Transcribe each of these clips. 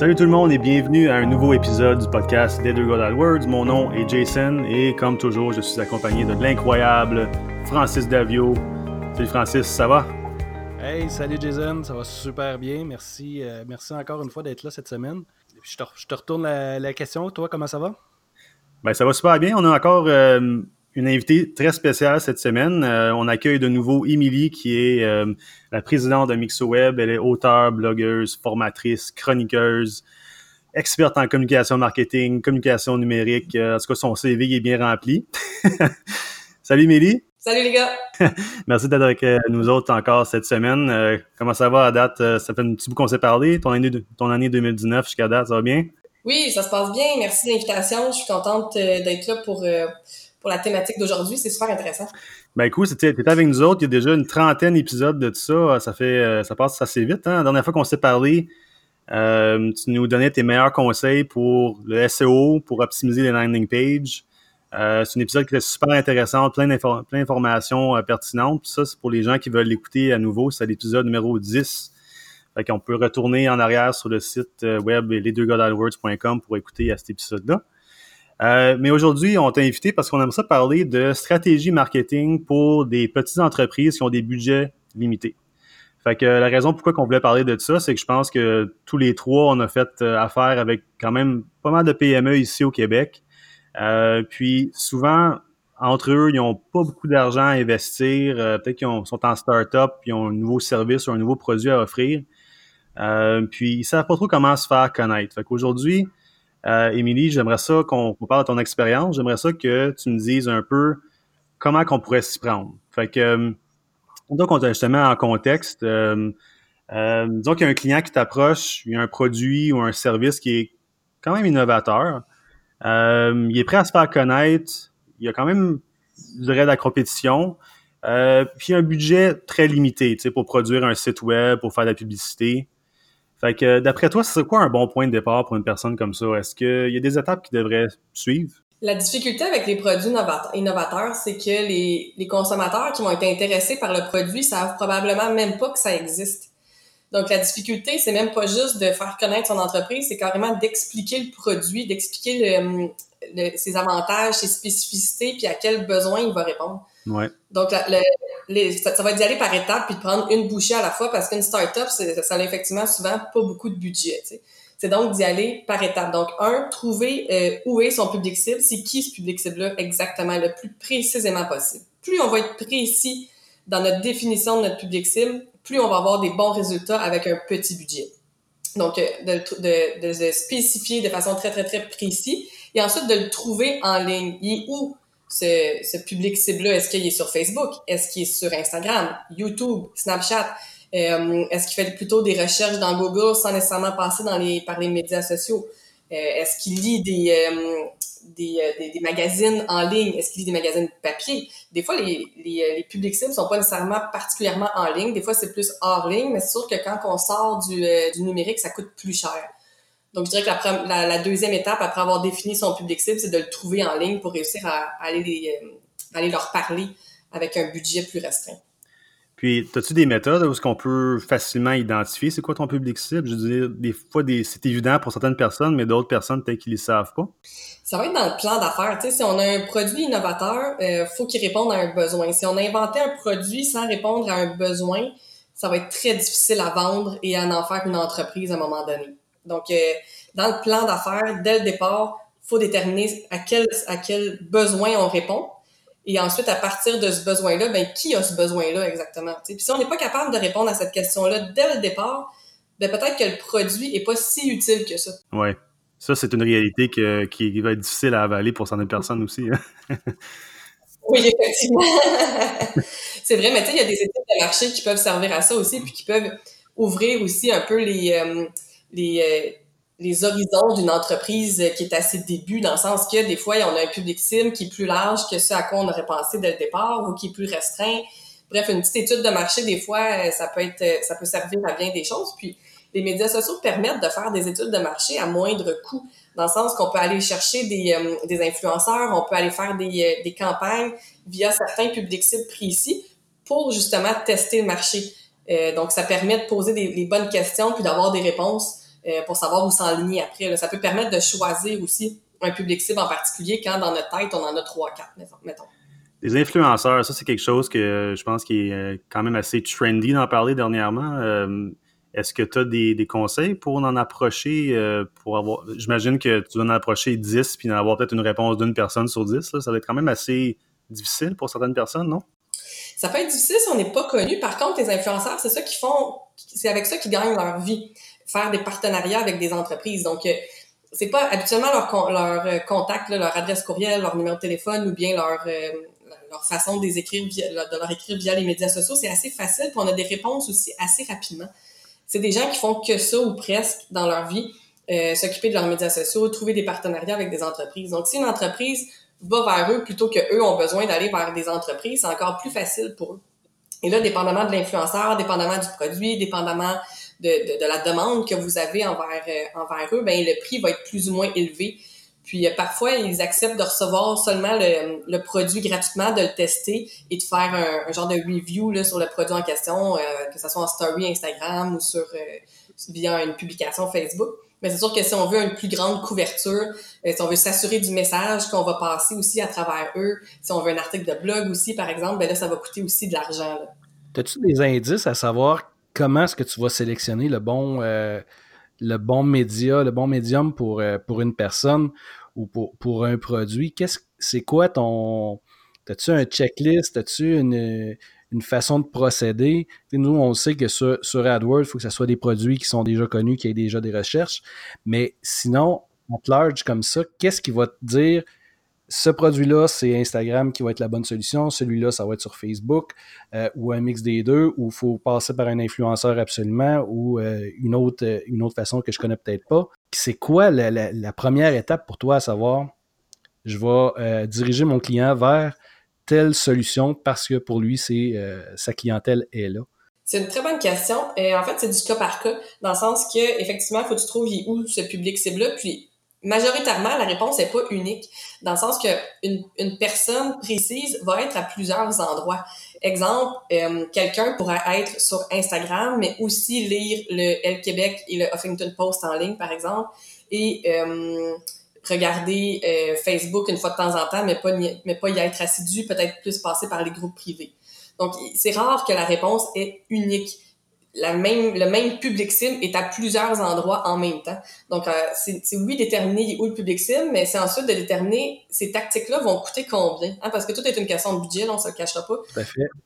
Salut tout le monde et bienvenue à un nouveau épisode du podcast Des deux God AdWords. Mon nom est Jason et comme toujours, je suis accompagné de l'incroyable Francis Davio. Salut Francis, ça va? Hey, salut Jason, ça va super bien. Merci, euh, merci encore une fois d'être là cette semaine. Je te, je te retourne la, question. Toi, comment ça va? Ben, ça va super bien. On a encore euh, une invitée très spéciale cette semaine. Euh, on accueille de nouveau Émilie, qui est euh, la présidente de MixoWeb. Elle est auteure, blogueuse, formatrice, chroniqueuse, experte en communication marketing, communication numérique. Euh, en tout cas, son CV est bien rempli. Salut Émilie. Salut les gars. Merci d'être avec nous autres encore cette semaine. comment ça va à date? ça fait un petit bout qu'on s'est parlé. Ton année, ton année 2019 jusqu'à date, ça va bien? Oui, ça se passe bien. Merci de l'invitation. Je suis contente d'être là pour pour la thématique d'aujourd'hui. C'est super intéressant. Ben écoute, tu étais avec nous autres, il y a déjà une trentaine d'épisodes de tout ça. Ça fait euh, ça passe assez vite. Hein? La dernière fois qu'on s'est parlé, euh, tu nous donnais tes meilleurs conseils pour le SEO, pour optimiser les landing pages. Euh, c'est un épisode qui est super intéressant, plein d'informations pertinentes. ça, c'est pour les gens qui veulent l'écouter à nouveau. C'est l'épisode numéro 10. Fait qu'on peut retourner en arrière sur le site web lesdeuxgodadwords.com pour écouter à cet épisode-là. Euh, mais aujourd'hui, on t'a invité parce qu'on aimerait ça parler de stratégie marketing pour des petites entreprises qui ont des budgets limités. Fait que la raison pourquoi on voulait parler de ça, c'est que je pense que tous les trois, on a fait euh, affaire avec quand même pas mal de PME ici au Québec. Euh, puis souvent, entre eux, ils n'ont pas beaucoup d'argent à investir. Peut-être qu'ils sont en start-up, ils ont un nouveau service ou un nouveau produit à offrir. puis ils savent pas trop comment se faire connaître. Fait qu'aujourd'hui, euh, Émilie, j'aimerais ça qu'on parle de ton expérience. J'aimerais ça que tu me dises un peu comment qu'on pourrait s'y prendre. Fait que, euh, donc, on te justement en contexte. Euh, euh, disons qu'il y a un client qui t'approche, il y a un produit ou un service qui est quand même innovateur. Euh, il est prêt à se faire connaître. Il y a quand même, je dirais, de la compétition. Euh, puis un budget très limité, tu sais, pour produire un site web, pour faire de la publicité. Fait que d'après toi, c'est quoi un bon point de départ pour une personne comme ça? Est-ce qu'il y a des étapes qui devraient suivre? La difficulté avec les produits innovateurs, c'est que les, les, consommateurs qui vont être intéressés par le produit savent probablement même pas que ça existe. Donc, la difficulté, c'est même pas juste de faire connaître son entreprise, c'est carrément d'expliquer le produit, d'expliquer le, ses avantages, ses spécificités, puis à quels besoins il va répondre. Ouais. Donc, le, ça, va d'y aller par étapes puis de prendre une bouchée à la fois parce qu'une start-up, ça a effectivement souvent pas beaucoup de budget. C'est donc d'y aller par étapes. Donc, un, trouver euh, où est son public cible, c'est qui ce public cible-là exactement, le plus précisément possible. Plus on va être précis dans notre définition de notre public cible, plus on va avoir des bons résultats avec un petit budget. Donc, euh, de, de, de, spécifier de façon très, très, très précis et ensuite de le trouver en ligne. Il est où? Ce, ce public cible-là? Est-ce qu'il est sur Facebook? Est-ce qu'il est sur Instagram, YouTube, Snapchat? Euh, est-ce qu'il fait plutôt des recherches dans Google sans nécessairement passer dans les, par les médias sociaux? Euh, est-ce qu'il lit des, euh, des, des, des, magazines en ligne? Est-ce qu'il lit des magazines papier? Des fois, les, les, les publics cibles sont pas nécessairement particulièrement en ligne. Des fois, c'est plus hors ligne, mais c'est sûr que quand on sort du, du numérique, ça coûte plus cher. Donc, je dirais que la, la, deuxième étape, après avoir défini son public cible, c'est de le trouver en ligne pour réussir à, aller, les, euh, aller leur parler avec un budget plus restreint. Puis, as-tu des méthodes où est-ce qu'on peut facilement identifier c'est quoi ton public cible? Je veux dire, des fois, c'est évident pour certaines personnes, mais d'autres personnes, peut-être qu'ils ne le savent pas. Ça va être dans le plan d'affaires. Tu sais, si on a un produit innovateur, il euh, faut qu'il réponde à un besoin. Si on a inventé un produit sans répondre à un besoin, ça va être très difficile à vendre et à en faire une entreprise à un moment donné. Donc, euh, dans le plan d'affaires, dès le départ, faut déterminer à quel, à quel besoin on répond. Et ensuite, à partir de ce besoin-là, ben, qui a ce besoin-là exactement? Puis si on n'est pas capable de répondre à cette question-là dès le départ, ben, peut-être que le produit est pas si utile que ça. Ouais. Ça, c'est une réalité que, qui va être difficile à avaler pour certaines personnes aussi. Hein. oui, effectivement. c'est vrai, mais tu sais, il y a des études de marché qui peuvent servir à ça aussi, puis qui peuvent ouvrir aussi un peu les, euh, les, euh, les horizons d'une entreprise qui est à ses débuts, dans le sens que des fois, on a un public cible qui est plus large que ce à quoi on aurait pensé dès le départ ou qui est plus restreint. Bref, une petite étude de marché, des fois, euh, ça peut être, ça peut servir à bien des choses. Puis, les médias sociaux permettent de faire des études de marché à moindre coût, dans le sens qu'on peut aller chercher des, euh, des influenceurs, on peut aller faire des, des campagnes via certains publics cibles précis pour justement tester le marché. Euh, donc, ça permet de poser des, les bonnes questions puis d'avoir des réponses pour savoir où s'enligner après. Ça peut permettre de choisir aussi un public cible en particulier quand dans notre tête, on en a trois, quatre, mettons. Les influenceurs, ça c'est quelque chose que je pense qui est quand même assez trendy d'en parler dernièrement. Est-ce que tu as des, conseils pour en approcher, euh, pour avoir, j'imagine que tu dois en approcher 10 puis en avoir peut-être une réponse d'une personne sur 10, ça va être quand même assez difficile pour certaines personnes, non? Ça peut être difficile si on n'est pas connu. Par contre, les influenceurs, c'est ça qu'ils font, c'est avec ça qu'ils gagnent leur vie. Faire des partenariats avec des entreprises. Donc, euh, c'est pas habituellement leur, leur euh, contact, leur adresse courriel, leur numéro de téléphone ou bien leur, leur façon de, les écrire de leur écrire via les médias sociaux. C'est assez facile, puis on a des réponses aussi assez rapidement c'est des gens qui font que ça ou presque dans leur vie, euh, s'occuper de leurs médias sociaux, trouver des partenariats avec des entreprises. Donc, si une entreprise va vers eux plutôt que eux ont besoin d'aller vers des entreprises, c'est encore plus facile pour eux. Et là, dépendamment de l'influenceur, dépendamment du produit, dépendamment de, de, la demande que vous avez envers, euh, envers eux, ben le prix va être plus ou moins élevé puis euh, parfois, ils acceptent de recevoir seulement le, le, produit gratuitement, de le tester et de faire un, genre de review là, sur le produit en question, euh, que ce soit en story Instagram ou sur euh, via une publication Facebook. Mais c'est sûr que si on veut une plus grande couverture, si on veut s'assurer du message qu'on va passer aussi à travers eux, si on veut un article de blog aussi, par exemple, ben là, ça va coûter aussi de l'argent. As-tu des indices à savoir comment est-ce que tu vas sélectionner le bon, bon média, le bon médium pour, pour une personne? ou pour, un produit, qu'est-ce c'est quoi ton. As-tu un checklist? As-tu une, une, façon de procéder? nous, on sait que sur, sur AdWords, il faut que ce soit des produits qui sont déjà connus, qui aient déjà des recherches. Mais sinon, en large comme ça, qu'est-ce qui va te dire ce produit-là, c'est Instagram qui va être la bonne solution, celui-là, ça va être sur Facebook, euh, ou un mix des deux, ou il faut passer par un influenceur absolument, ou euh, une, autre, une autre façon que je connais peut-être pas. C'est quoi la, première étape pour toi à savoir, je vais euh, diriger mon client vers telle solution parce que pour lui, c'est sa clientèle est là? C'est une très bonne question. Et en fait, c'est du cas par cas, dans le sens que effectivement, il faut que tu trouves où ce public cible-là, puis majoritairement, la réponse n'est pas unique, dans le sens que une, personne précise va être à plusieurs endroits. Exemple, euh, quelqu'un pourrait être sur Instagram, mais aussi lire le Elle Québec et le Huffington Post en ligne, par exemple, et euh, regarder euh, Facebook une fois de temps en temps, mais pas, mais pas y être assidu, peut-être plus passer par les groupes privés. Donc, c'est rare que la réponse est unique la même, le même public cible est à plusieurs endroits en même temps. Donc, euh, c'est oui déterminer où le public cible, mais c'est ensuite de déterminer ces tactiques-là vont coûter combien. Hein, parce que tout est une question de budget, là, on se le cachera pas.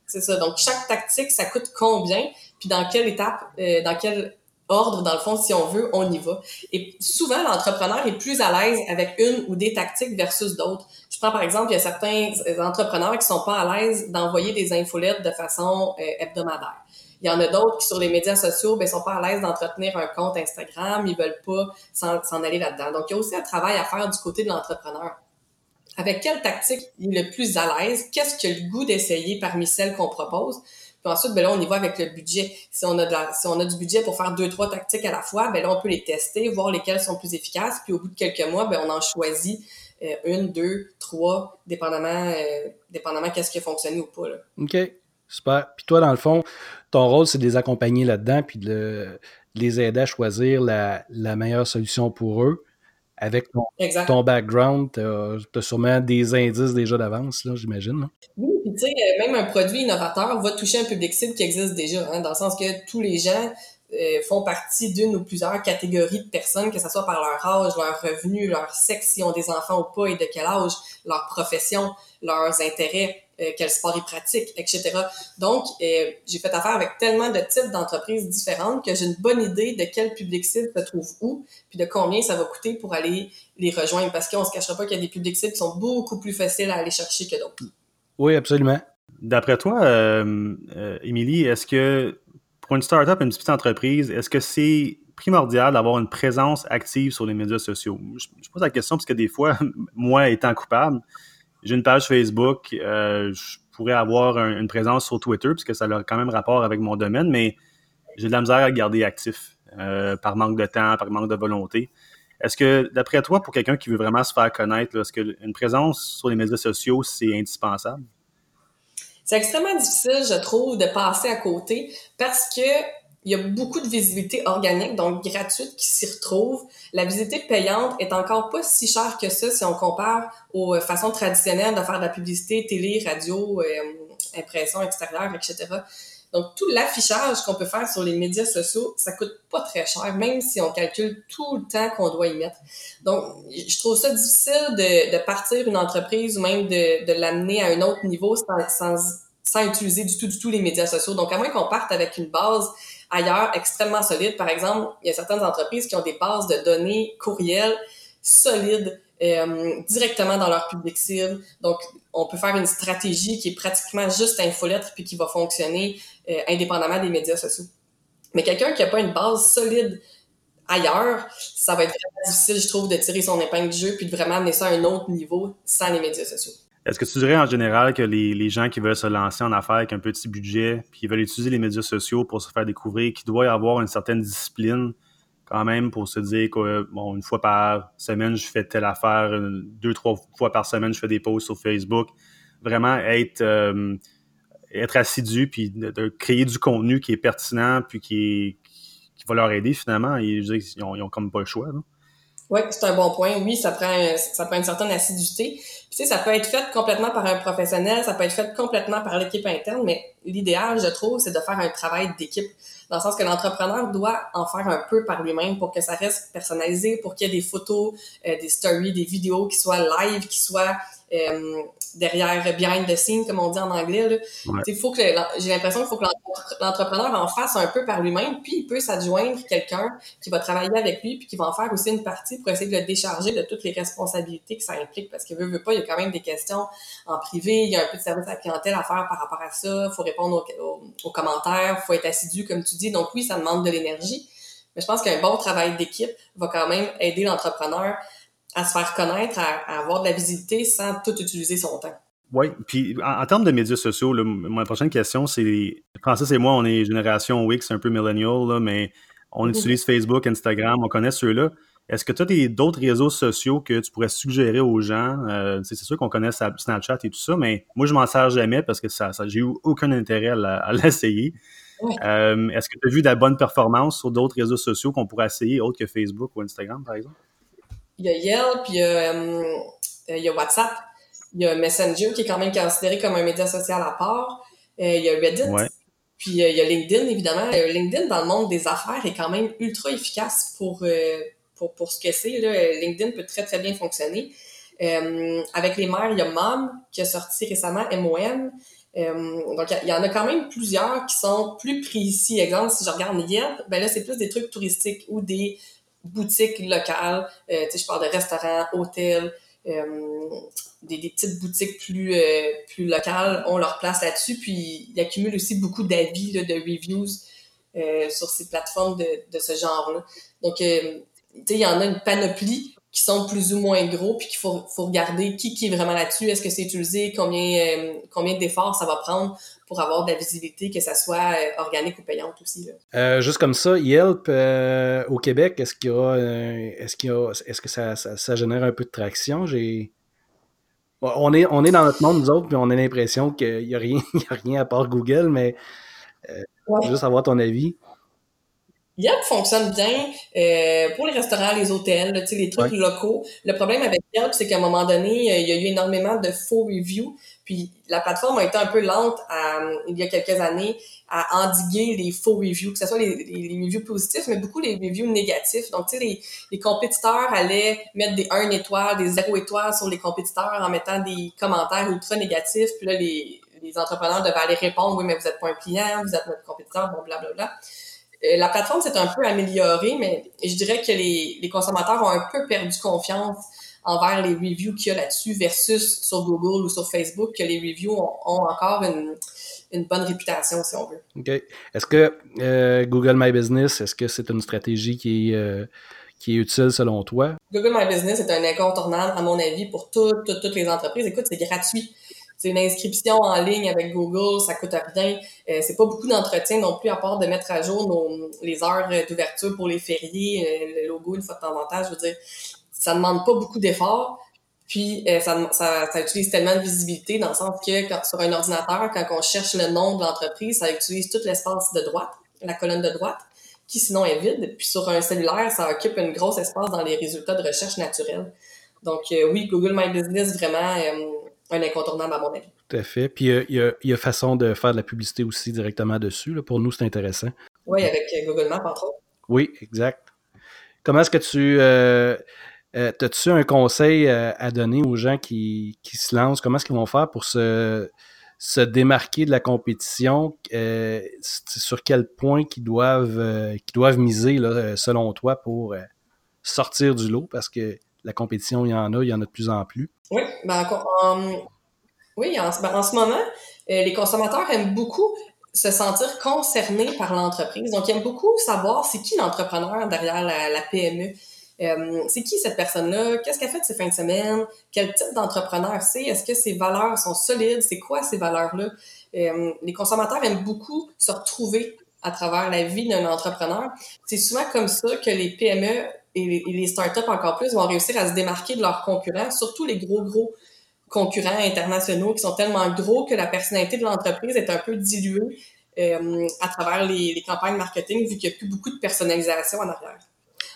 C'est ça. Donc, chaque tactique, ça coûte combien, puis dans quelle étape, euh, dans quel ordre, dans le fond, si on veut, on y va. Et souvent, l'entrepreneur est plus à l'aise avec une ou des tactiques versus d'autres. Je prends par exemple, il y a certains entrepreneurs qui sont pas à l'aise d'envoyer des infolettes de façon euh, hebdomadaire. Il y en a d'autres qui, sur les médias sociaux, ben, sont pas à l'aise d'entretenir un compte Instagram, ils veulent pas s'en aller là-dedans. Donc, il y a aussi un travail à faire du côté de l'entrepreneur. Avec quelle tactique il est le plus à l'aise? Qu'est-ce qu'il a le goût d'essayer parmi celles qu'on propose? Puis ensuite, ben là, on y va avec le budget. Si on a, si on a du budget pour faire deux, trois tactiques à la fois, ben là, on peut les tester, voir lesquelles sont plus efficaces. Puis au bout de quelques mois, ben on en choisit euh, une, deux, trois, dépendamment, euh, dépendamment qu'est-ce qui a fonctionné ou pas. Là. OK. Super. Puis toi, dans le fond, ton rôle, c'est de les accompagner là-dedans, puis de, les aider à choisir la, meilleure solution pour eux. Avec ton, background, tu as, sûrement des indices déjà d'avance, j'imagine. Oui, puis tu sais, euh, même un produit innovateur va toucher un public cible qui existe déjà, hein, dans le sens que tous les gens euh, font partie d'une ou plusieurs catégories de personnes, que ce soit par leur âge, leur revenu, leur sexe, s'ils ont des enfants ou pas et de quel âge, leur profession, leurs intérêts. Euh, quel sport ils pratiquent, etc. Donc, euh, j'ai fait affaire avec tellement de types d'entreprises différentes que j'ai une bonne idée de quel public cible se trouve où, puis de combien ça va coûter pour aller les rejoindre. Parce qu'on se cachera pas qu'il y a des publics cibles qui sont beaucoup plus faciles à aller chercher que d'autres. Oui, absolument. D'après toi, euh, Émilie, est-ce que pour une startup, une petite entreprise, est-ce que c'est primordial d'avoir une présence active sur les médias sociaux? Je, je pose la question parce que des fois, moi étant coupable, j'ai une page Facebook, euh, je pourrais avoir une présence sur Twitter, puisque ça a quand même rapport avec mon domaine, mais j'ai de la misère à garder actif euh, par manque de temps, par manque de volonté. Est-ce que, d'après toi, pour quelqu'un qui veut vraiment se faire connaître, est-ce qu'une présence sur les médias sociaux, c'est indispensable? C'est extrêmement difficile, je trouve, de passer à côté parce que il y a beaucoup de visibilité organique, donc gratuite, qui s'y retrouve. La visibilité payante est encore pas si chère que ça si on compare aux façons traditionnelles de faire de la publicité, télé, radio, euh, impression extérieure, etc. Donc, tout l'affichage qu'on peut faire sur les médias sociaux, ça coûte pas très cher, même si on calcule tout le temps qu'on doit y mettre. Donc, je trouve ça difficile de, de partir une entreprise ou même de, de l'amener à un autre niveau sans, sans, sans utiliser du tout, du tout les médias sociaux. Donc, à moins qu'on parte avec une base ailleurs extrêmement solide. Par exemple, il y a certaines entreprises qui ont des bases de données courriels solides euh, directement dans leur public cible. Donc, on peut faire une stratégie qui est pratiquement juste infolettre puis qui va fonctionner euh, indépendamment des médias sociaux. Mais quelqu'un qui n'a pas une base solide ailleurs, ça va être vraiment difficile, je trouve, de tirer son épingle du jeu puis de vraiment amener ça à un autre niveau sans les médias sociaux. Est-ce que tu dirais en général que les, les, gens qui veulent se lancer en affaires avec un petit budget, puis qui veulent utiliser les médias sociaux pour se faire découvrir, qu'il doit y avoir une certaine discipline quand même pour se dire que bon, une fois par semaine, je fais telle affaire, deux, trois fois par semaine, je fais des posts sur Facebook. Vraiment être, euh, être assidu, puis de, créer du contenu qui est pertinent, puis qui, va leur aider finalement. Ils, ont, ils ont comme pas le choix. Là. Oui, c'est un bon point. Oui, ça prend, ça prend une certaine assiduité. Puis, tu sais, ça peut être fait complètement par un professionnel, ça peut être fait complètement par l'équipe interne, mais l'idéal, je trouve, c'est de faire un travail d'équipe. Dans le sens que l'entrepreneur doit en faire un peu par lui-même pour que ça reste personnalisé, pour qu'il y ait des photos, euh, des stories, des vidéos qui soient live, qui soient euh, derrière behind the scenes, comme on dit en anglais. Là. Faut que j'ai l'impression qu'il faut que l'entrepreneur en fasse un peu par lui-même, puis il peut s'adjoindre quelqu'un qui va travailler avec lui, puis qui va en faire aussi une partie pour essayer de le décharger de toutes les responsabilités que ça implique, parce qu'il veut, veut pas, il y a quand même des questions en privé, il y a un peu de service à la clientèle à faire par rapport à ça, faut répondre aux, aux, aux commentaires, faut être assidu, comme tu dis. Donc oui, ça demande de l'énergie, mais je pense qu'un bon travail d'équipe va quand même aider l'entrepreneur à se faire connaître, à, avoir de la visibilité sans tout utiliser son temps. Oui, puis en, termes de médias sociaux, là, ma prochaine question, c'est Francis et moi, on est génération Wix, un peu millennial, là, mais on mm-hmm. utilise Facebook, Instagram, on connaît ceux-là. Est-ce que tu as d'autres réseaux sociaux que tu pourrais suggérer aux gens? Euh, c'est sûr qu'on connaît Snapchat et tout ça, mais moi, je m'en sers jamais parce que ça, ça j'ai eu aucun intérêt à, l'essayer. Euh, est-ce que tu as vu de la bonne performance sur d'autres réseaux sociaux qu'on pourrait essayer, autres que Facebook ou Instagram, par exemple? Il y a Yelp, il y a, euh, il y a WhatsApp, il y a Messenger qui est quand même considéré comme un média social à part, euh, il y a Reddit, puis euh, il y a LinkedIn évidemment. LinkedIn dans le monde des affaires est quand même ultra efficace pour pour, pour ce que c'est. LinkedIn peut très très bien fonctionner. avec les mères, il y a Mom qui a sorti récemment MOM. donc, il y en a quand même plusieurs qui sont plus précis. Exemple, si je regarde Yelp, ben là, c'est plus des trucs touristiques ou des boutiques locales. Euh, je parle de restaurants, hôtels, euh, des, petites boutiques plus, euh, plus locales ont leur place là-dessus. Puis ils accumulent aussi beaucoup d'avis, de reviews sur ces plateformes de, de ce genre-là. Donc, il y en a une panoplie qui sont plus ou moins gros, puis qu'il faut, faut regarder qui, qui est vraiment là-dessus, est-ce que c'est utilisé, combien, combien d'efforts ça va prendre? Pour avoir de la visibilité, que ça soit euh, organique ou payante aussi. Euh, juste comme ça, Yelp au Québec, est-ce qu'il y a, est-ce qu'il y a, est-ce que ça, ça, génère un peu de traction? J'ai on est, on est dans notre monde, nous autres, puis on a l'impression qu'il n'y a, rien, a rien à part Google, mais juste avoir ton avis. Yelp fonctionne bien euh, pour les restaurants, les hôtels, les trucs locaux. Le problème avec Yelp, c'est qu'à un moment donné, euh, il y a eu énormément de faux reviews. Puis la plateforme a été un peu lente à, il y a quelques années à endiguer les faux reviews, que ce soit les, les, reviews positifs, mais beaucoup les reviews négatifs. Donc, tu sais, les, les, compétiteurs allaient mettre des 1 étoile, des 0 étoiles sur les compétiteurs en mettant des commentaires ultra négatifs. Puis là, les, les entrepreneurs devaient aller répondre, oui, mais vous êtes pas un client, vous êtes notre compétiteur, bon, blablabla. Bla, bla. Euh, la plateforme s'est un peu améliorée, mais je dirais que les, les consommateurs ont un peu perdu confiance envers les reviews qu'il y a là-dessus versus sur Google ou sur Facebook, que les reviews ont, encore une, une, bonne réputation, si on veut. OK. Est-ce que euh, Google My Business, est-ce que c'est une stratégie qui est, euh, qui est utile selon toi? Google My Business est un incontournable, à mon avis, pour toutes, toutes, toutes les entreprises. Écoute, c'est gratuit. C'est une inscription en ligne avec Google, ça coûte rien. Euh, c'est pas beaucoup d'entretien non plus, à part de mettre à jour nos, les heures d'ouverture pour les fériés, euh, le logo une fois de temps en temps. Je veux dire, ça demande pas beaucoup d'efforts. Puis euh, ça, ça, ça, utilise tellement de visibilité dans le sens que quand, sur un ordinateur, quand on cherche le nom de l'entreprise, ça utilise tout l'espace de droite. la colonne de droite, qui sinon est vide. Puis sur un cellulaire, ça occupe une grosse espace dans les résultats de recherche naturelle. Donc euh, oui, Google My Business, vraiment un incontournable à mon avis. Tout à fait. Puis il y, a, façon de faire de la publicité aussi directement dessus. Pour nous, c'est intéressant. Oui, avec Google Maps, entre autres. Oui, exact. Comment est-ce que tu... Euh, As-tu un conseil euh, à donner aux gens qui, se lancent? Comment est-ce qu'ils vont faire pour se, se démarquer de la compétition? Euh, sur quel point qu'ils doivent, doivent miser, selon toi, pour sortir du lot? Parce que la compétition, il y en a, il y en a de plus en plus. Oui, ben, en, oui, en, ben, ce moment, les consommateurs aiment beaucoup se sentir concernés par l'entreprise. Donc, ils aiment beaucoup savoir c'est qui l'entrepreneur derrière la PME. Euh, c'est qui cette personne-là? Qu'est-ce qu'elle fait de ses fins de semaine? Quel type d'entrepreneur c'est? Est-ce que ses valeurs sont solides? C'est quoi ces valeurs-là? Euh, les consommateurs aiment beaucoup se retrouver à travers la vie d'un entrepreneur. C'est souvent comme ça que les PME et les, startups encore plus vont réussir à se démarquer de leurs concurrents, surtout les gros, gros concurrents internationaux qui sont tellement gros que la personnalité de l'entreprise est un peu diluée euh, à travers les, les campagnes marketing vu qu'il n'y a plus beaucoup de personnalisation en arrière.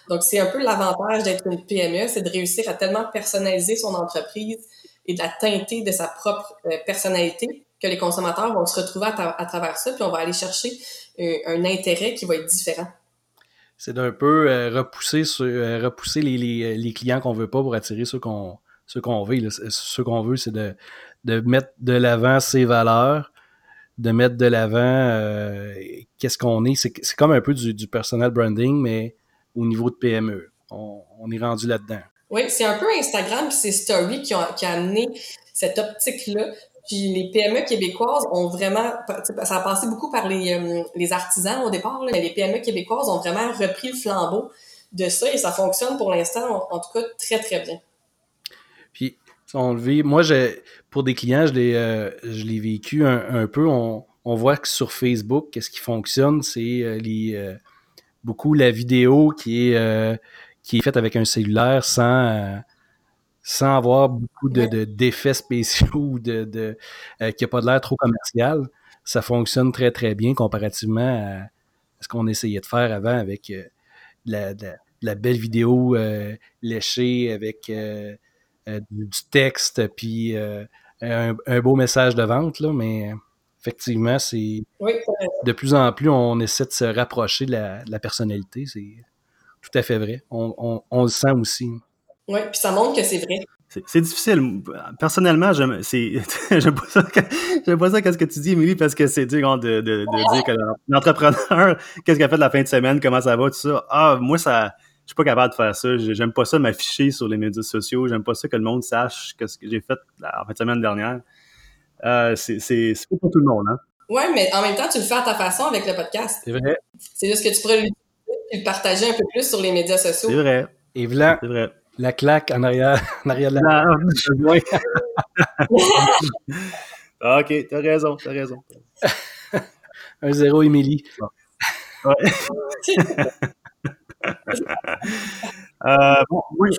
Donc, c'est un peu l'avantage d'être une PME, c'est de réussir à tellement personnaliser son entreprise et de la teinter de sa propre euh, personnalité que les consommateurs vont se retrouver à, travers ça, puis on va aller chercher euh, un, intérêt qui va être différent. C'est d'un peu euh, repousser, repousser les, clients qu'on veut pas pour attirer ceux qu'on veut. Ce qu'on veut, c'est de, mettre de l'avant ses valeurs, de mettre de l'avant qu'est-ce qu'on est. C'est comme un peu du, du personal branding, mais au niveau de PME. On, est rendu là-dedans. Oui, c'est un peu Instagram et c'est Story qui ont, qui a amené cette optique-là. Puis les PME québécoises ont vraiment, ça a passé beaucoup par les, euh, artisans au départ, mais les PME québécoises ont vraiment repris le flambeau de ça et ça fonctionne pour l'instant, en, tout cas, très, très bien. Puis, on le vit. Moi, pour des clients, je l'ai, euh, vécu un, peu. On, voit que sur Facebook, qu'est-ce qui fonctionne, c'est euh, les, beaucoup la vidéo qui est, euh, qui est faite avec un cellulaire sans, euh, sans avoir beaucoup de, d'effets spéciaux ou de, de euh, qui n'a pas de l'air trop commercial. Ça fonctionne très, très bien comparativement à, ce qu'on essayait de faire avant avec la, la, belle vidéo léchée avec du texte puis un, un, beau message de vente, là, mais effectivement, c'est de plus en plus, on essaie de se rapprocher de la, personnalité. C'est tout à fait vrai. On, le sent aussi. Oui, puis ça montre que c'est vrai. C'est difficile. Personnellement, j'aime pas ça, pas ça qu'est-ce que tu dis, Émilie, parce que c'est dur de, de, dire que l'entrepreneur, qu'est-ce qu'il a fait de la fin de semaine, comment ça va, tout ça. Ah, moi, ça, je suis pas capable de faire ça. J'aime pas ça m'afficher sur les médias sociaux. J'aime pas ça que le monde sache ce que j'ai fait la fin de semaine dernière. Euh, c'est pas pour tout le monde. Hein? Oui, mais en même temps, tu le fais à ta façon avec le podcast. C'est vrai. C'est juste que tu pourrais le partager un peu plus sur les médias sociaux. C'est vrai. Et voilà. Vrai. La claque en arrière, en arrière de la. Ah, ok, t'as raison, t'as raison. un zéro, Émilie. Ouais. Euh, oui.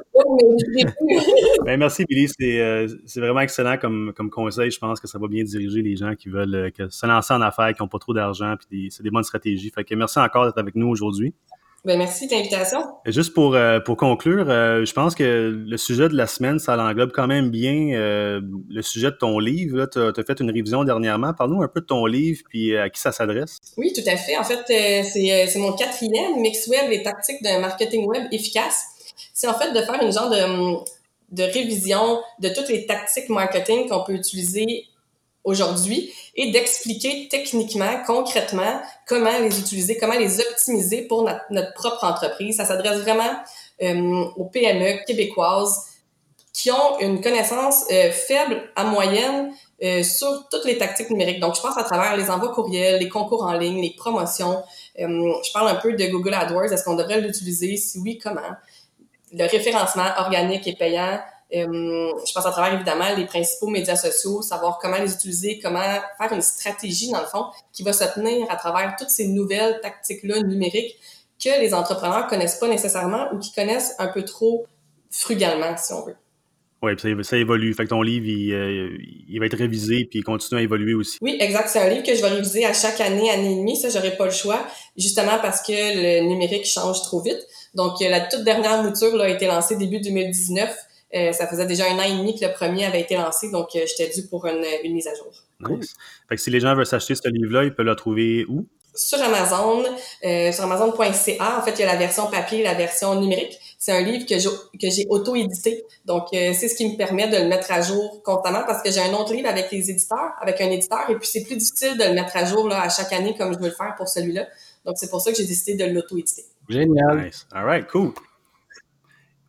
ben, merci, Billy. Euh, c'est vraiment excellent comme, comme conseil. Je pense que ça va bien diriger les gens qui veulent euh, que se lancer en affaires, qui n'ont pas trop d'argent, puis c'est des bonnes stratégies. Fait que merci encore d'être avec nous aujourd'hui. Ben, merci de l'invitation. Juste pour, euh, pour conclure, euh, je pense que le sujet de la semaine, ça l'englobe quand même bien euh, le sujet de ton livre. Tu as, fait une révision dernièrement. Parle-nous un peu de ton livre puis à qui ça s'adresse? Oui, tout à fait. En fait, c'est mon quatrième, Mix Web, les tactiques d'un marketing web efficace. C'est en fait de faire une genre de, de révision de toutes les tactiques marketing qu'on peut utiliser aujourd'hui et d'expliquer techniquement, concrètement, comment les utiliser, comment les optimiser pour notre, propre entreprise. Ça s'adresse vraiment euh, aux PME québécoises qui ont une connaissance euh, faible à moyenne euh, sur toutes les tactiques numériques. Donc, je pense à travers les envois courriels, les concours en ligne, les promotions. je parle un peu de Google AdWords. Est-ce qu'on devrait l'utiliser? Si oui, comment? Le référencement organique et payant, euh, je pense à travers évidemment les principaux médias sociaux, savoir comment les utiliser, comment faire une stratégie dans le fond qui va se tenir à travers toutes ces nouvelles tactiques-là numériques que les entrepreneurs connaissent pas nécessairement ou qui connaissent un peu trop frugalement, si on veut. Oui, puis ça, ça, évolue. Fait que ton livre, il, euh, il, va être révisé puis il continue à évoluer aussi. Oui, exact. C'est un livre que je vais réviser à chaque année, année et demie. Ça, j'aurais pas le choix, justement parce que le numérique change trop vite. Donc, la toute dernière mouture là, a été lancée début 2019. Euh, ça faisait déjà un an et demi que le premier avait été lancé, donc euh, j'étais dû pour une, une, mise à jour. Nice. Fait que si les gens veulent s'acheter ce livre-là, ils peuvent le trouver où? Sur Amazon, euh, sur Amazon.ca. En fait, il y a la version papier et la version numérique. C'est un livre que j'ai auto-édité. Donc, euh, c'est ce qui me permet de le mettre à jour constamment parce que j'ai un autre livre avec les éditeurs, avec un éditeur, et puis c'est plus difficile de le mettre à jour là, à chaque année comme je veux le faire pour celui-là. Donc, c'est pour ça que j'ai décidé de l'auto-éditer. Génial. Nice. All right, cool.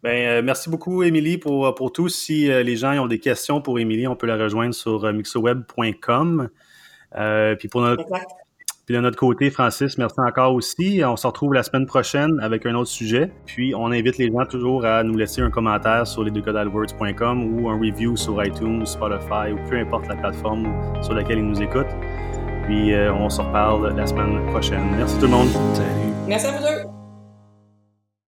Ben, euh, merci beaucoup, Émilie, pour, pour tout. Si euh, les gens ont des questions pour Émilie, on peut la rejoindre sur euh, mixoweb.com. puis pour notre, puis de notre côté, Francis, merci encore aussi. On se retrouve la semaine prochaine avec un autre sujet. Puis on invite les gens toujours à nous laisser un commentaire sur les ou un review sur iTunes, Spotify ou peu importe la plateforme sur laquelle ils nous écoutent. Puis on se reparle la semaine prochaine. Merci tout le monde. Salut. Merci à vous deux.